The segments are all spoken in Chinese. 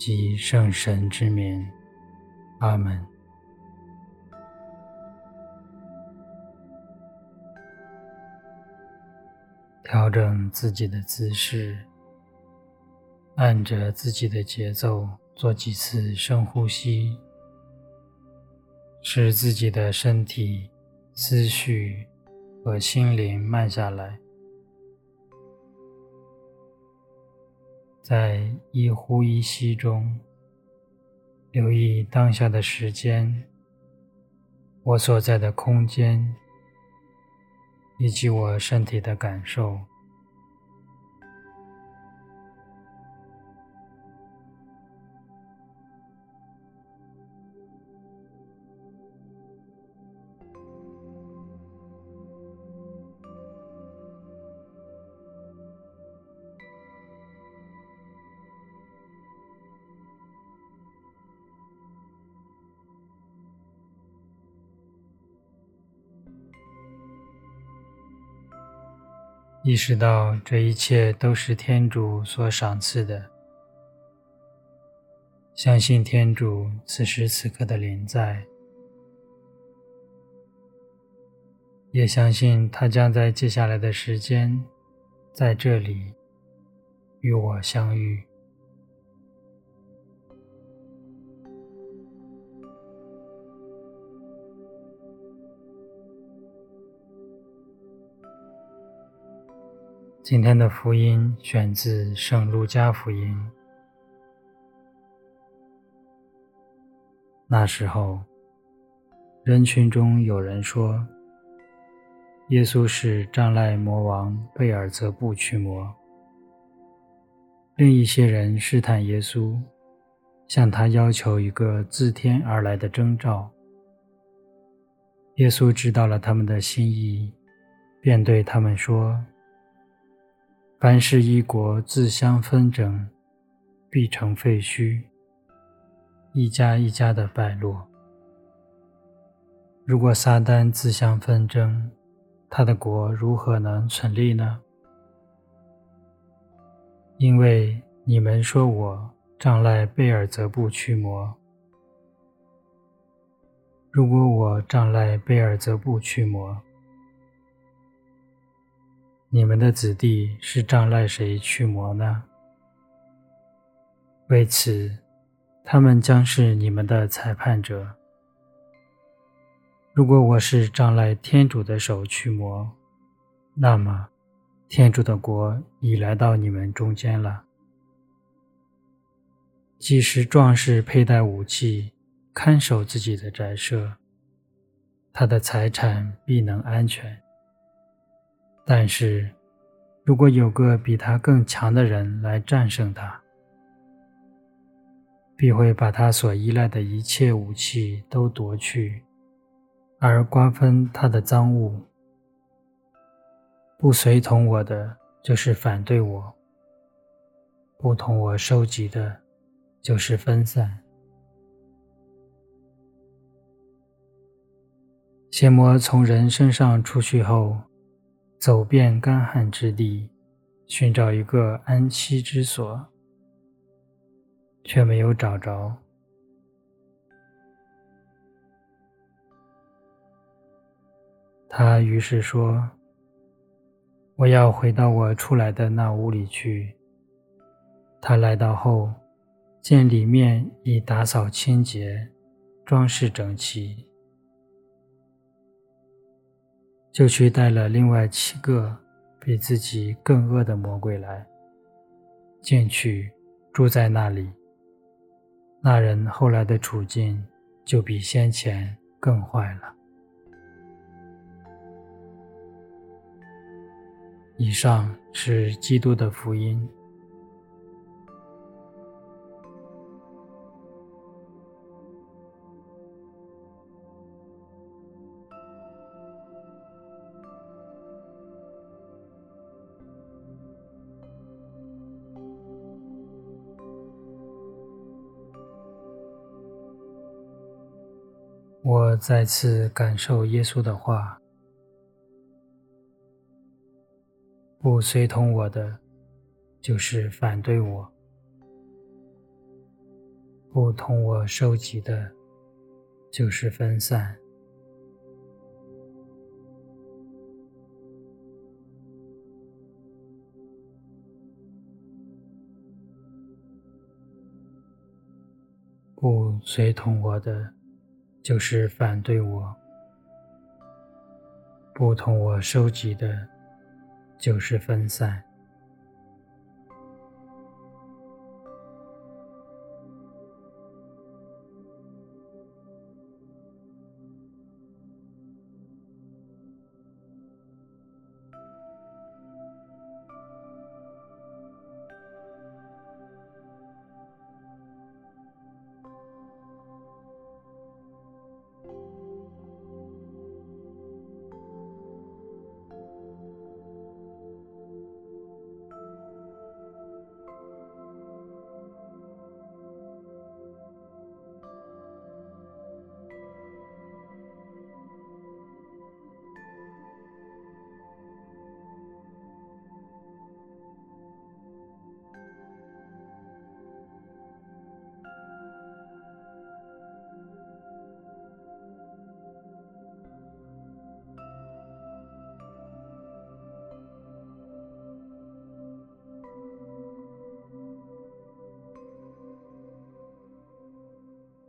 及圣神之名，阿门。调整自己的姿势，按着自己的节奏做几次深呼吸，使自己的身体、思绪和心灵慢下来。在一呼一吸中，留意当下的时间，我所在的空间，以及我身体的感受。意识到这一切都是天主所赏赐的，相信天主此时此刻的临在，也相信他将在接下来的时间在这里与我相遇。今天的福音选自《圣路加福音》。那时候，人群中有人说：“耶稣是障碍魔王贝尔泽布驱魔。”另一些人试探耶稣，向他要求一个自天而来的征兆。耶稣知道了他们的心意，便对他们说。凡是一国自相纷争，必成废墟；一家一家的败落。如果撒旦自相纷争，他的国如何能存立呢？因为你们说我仗赖贝尔泽布驱魔。如果我仗赖贝尔泽布驱魔，你们的子弟是仗赖谁驱魔呢？为此，他们将是你们的裁判者。如果我是仗赖天主的手驱魔，那么天主的国已来到你们中间了。即使壮士佩戴武器，看守自己的宅舍，他的财产必能安全。但是，如果有个比他更强的人来战胜他，必会把他所依赖的一切武器都夺去，而瓜分他的赃物。不随同我的，就是反对我；不同我收集的，就是分散。邪魔从人身上出去后，走遍干旱之地，寻找一个安息之所，却没有找着。他于是说：“我要回到我出来的那屋里去。”他来到后，见里面已打扫清洁，装饰整齐。就去带了另外七个比自己更恶的魔鬼来，进去住在那里。那人后来的处境就比先前更坏了。以上是基督的福音。我再次感受耶稣的话：不随同我的，就是反对我；不同我收集的，就是分散。不随同我的，就是反对我；不同我收集的，就是分散。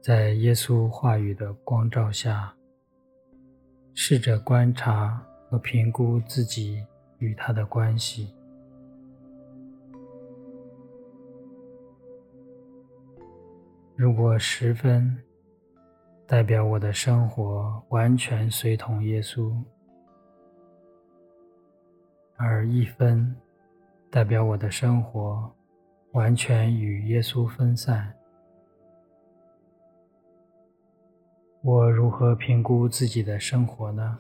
在耶稣话语的光照下，试着观察和评估自己与他的关系。如果十分，代表我的生活完全随同耶稣；而一分，代表我的生活完全与耶稣分散。我如何评估自己的生活呢？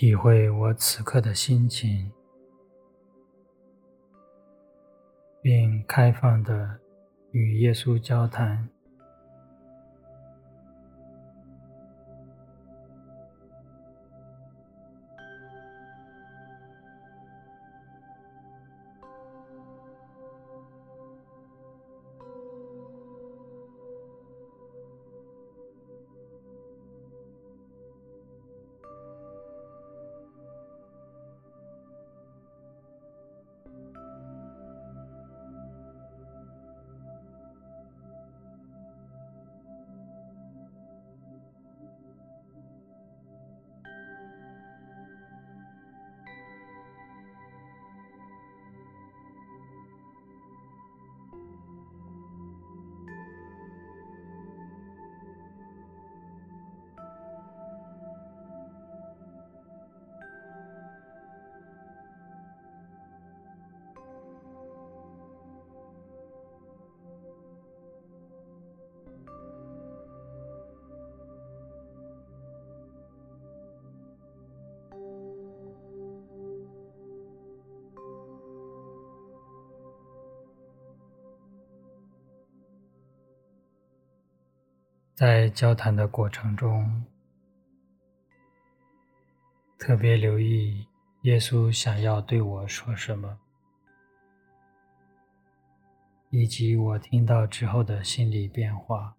体会我此刻的心情，并开放的与耶稣交谈。在交谈的过程中，特别留意耶稣想要对我说什么，以及我听到之后的心理变化。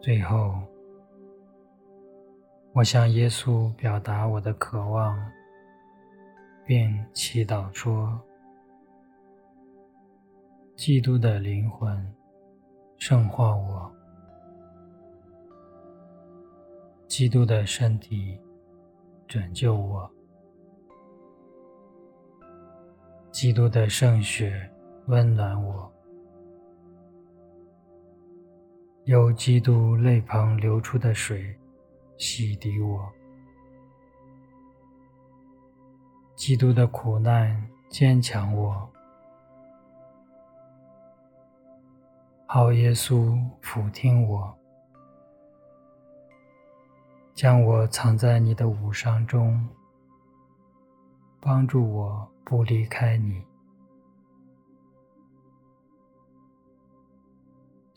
最后，我向耶稣表达我的渴望，并祈祷说：“基督的灵魂圣化我，基督的身体拯救我，基督的圣血温暖我。”由基督泪旁流出的水洗涤我，基督的苦难坚强我，好耶稣俯听我，将我藏在你的五伤中，帮助我不离开你。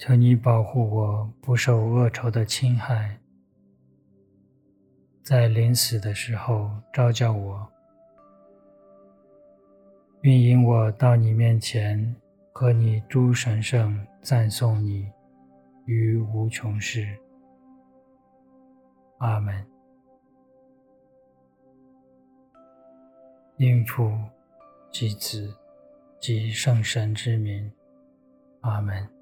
求你保护我不受恶仇的侵害，在临死的时候召叫我，并引我到你面前，和你诸神圣赞颂你于无穷世。阿门。因父及子及圣神之名。阿门。